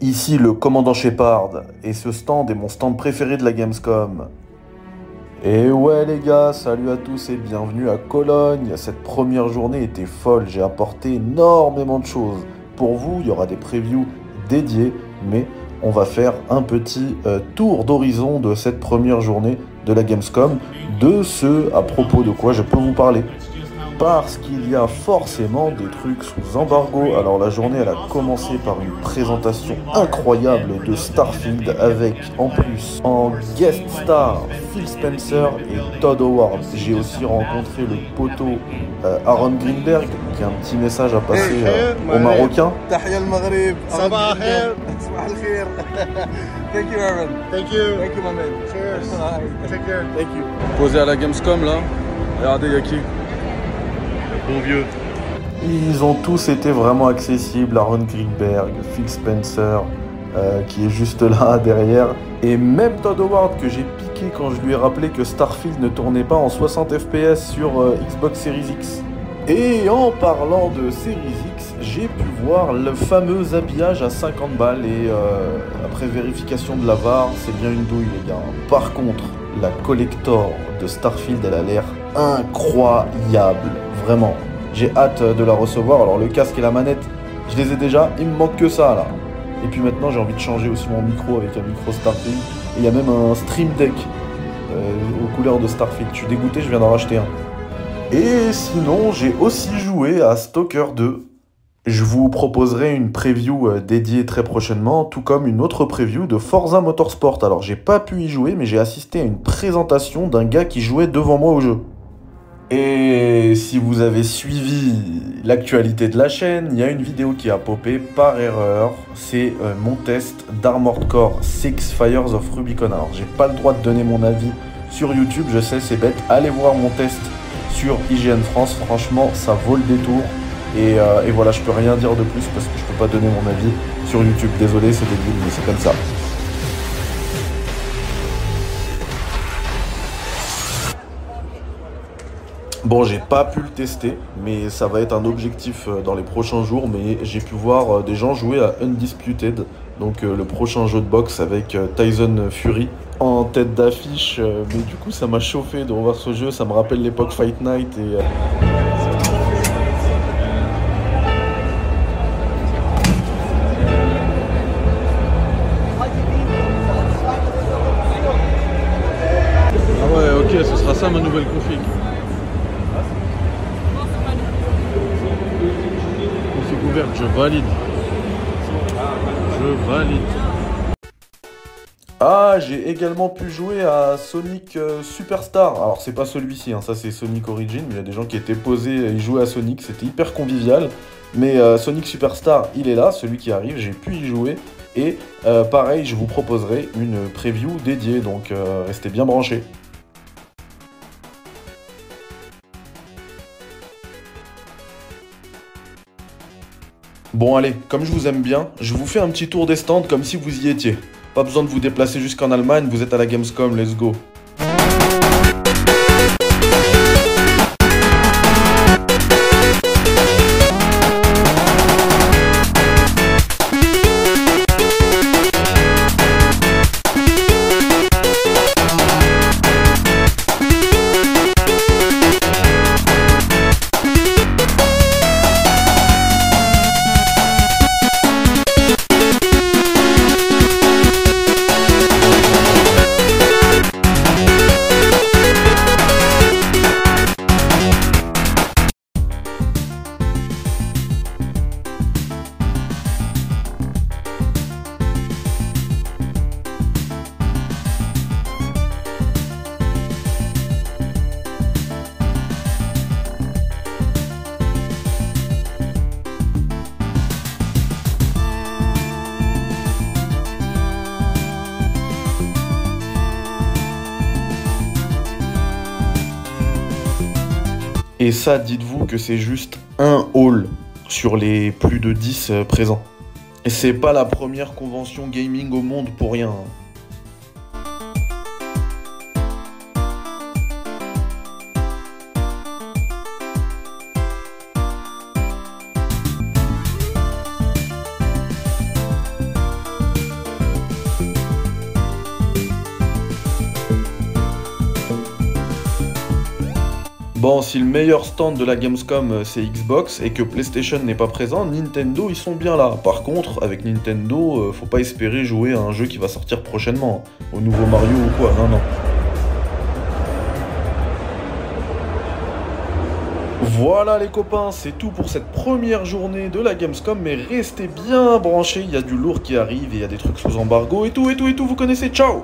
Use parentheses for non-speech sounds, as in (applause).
Ici le commandant Shepard, et ce stand est mon stand préféré de la Gamescom. Et ouais les gars, salut à tous et bienvenue à Cologne. Cette première journée était folle, j'ai apporté énormément de choses. Pour vous, il y aura des previews dédiés, mais on va faire un petit euh, tour d'horizon de cette première journée de la Gamescom, de ce à propos de quoi je peux vous parler parce qu'il y a forcément des trucs sous embargo. Alors la journée elle a commencé par une présentation incroyable de Starfield avec en plus en guest star Phil Spencer et Todd Howard. J'ai aussi rencontré le poteau euh, Aaron Greenberg qui a un petit message à passer euh, aux Marocains. (laughs) (laughs) Thank you, Aaron. Thank you. Thank you, my man. Cheers. Take care. Thank you. Posé à la Gamescom là. Regardez, y'a qui? Vieux. Ils ont tous été vraiment accessibles, Aaron Greenberg, Phil Spencer, euh, qui est juste là (laughs) derrière, et même Todd Howard que j'ai piqué quand je lui ai rappelé que Starfield ne tournait pas en 60 fps sur euh, Xbox Series X. Et en parlant de Series X, j'ai pu voir le fameux habillage à 50 balles et euh, après vérification de la VAR, c'est bien une douille les gars. Par contre, la collector de Starfield, elle a l'air incroyable, vraiment. J'ai hâte de la recevoir. Alors le casque et la manette, je les ai déjà, il me manque que ça là. Et puis maintenant, j'ai envie de changer aussi mon micro avec un micro Starfield. Il y a même un Stream Deck euh, aux couleurs de Starfield. Je suis dégoûté, je viens d'en racheter un. Et sinon, j'ai aussi joué à Stalker 2. Je vous proposerai une preview euh, dédiée très prochainement, tout comme une autre preview de Forza Motorsport. Alors, j'ai pas pu y jouer, mais j'ai assisté à une présentation d'un gars qui jouait devant moi au jeu. Et si vous avez suivi l'actualité de la chaîne, il y a une vidéo qui a popé par erreur. C'est euh, mon test d'Armored Core 6 Fires of Rubicon. Alors, j'ai pas le droit de donner mon avis sur YouTube, je sais, c'est bête. Allez voir mon test sur IGN France. Franchement, ça vaut le détour. Et, euh, et voilà, je peux rien dire de plus parce que je peux pas donner mon avis sur YouTube. Désolé, c'est débile, mais c'est comme ça. Bon, j'ai pas pu le tester, mais ça va être un objectif euh, dans les prochains jours. Mais j'ai pu voir euh, des gens jouer à Undisputed, donc euh, le prochain jeu de boxe avec Tyson Fury en tête d'affiche. mais du coup, ça m'a chauffé de revoir ce jeu. Ça me rappelle l'époque Fight Night et. Ah ouais, ok, ce sera ça ma nouvelle je valide. Je valide. Ah, j'ai également pu jouer à Sonic euh, Superstar. Alors, c'est pas celui-ci, hein, ça c'est Sonic Origin, mais il y a des gens qui étaient posés, ils jouaient à Sonic, c'était hyper convivial. Mais euh, Sonic Superstar, il est là, celui qui arrive, j'ai pu y jouer. Et euh, pareil, je vous proposerai une preview dédiée, donc restez bien branchés. Bon allez, comme je vous aime bien, je vous fais un petit tour des stands comme si vous y étiez. Pas besoin de vous déplacer jusqu'en Allemagne, vous êtes à la Gamescom, let's go. Et ça, dites-vous que c'est juste un hall sur les plus de 10 euh, présents. Et c'est pas la première convention gaming au monde pour rien. Bon, si le meilleur stand de la Gamescom euh, c'est Xbox et que PlayStation n'est pas présent, Nintendo ils sont bien là. Par contre, avec Nintendo, euh, faut pas espérer jouer à un jeu qui va sortir prochainement, au nouveau Mario ou quoi, non non. Voilà les copains, c'est tout pour cette première journée de la Gamescom, mais restez bien branchés, il y a du lourd qui arrive et il y a des trucs sous embargo et tout et tout et tout, vous connaissez, ciao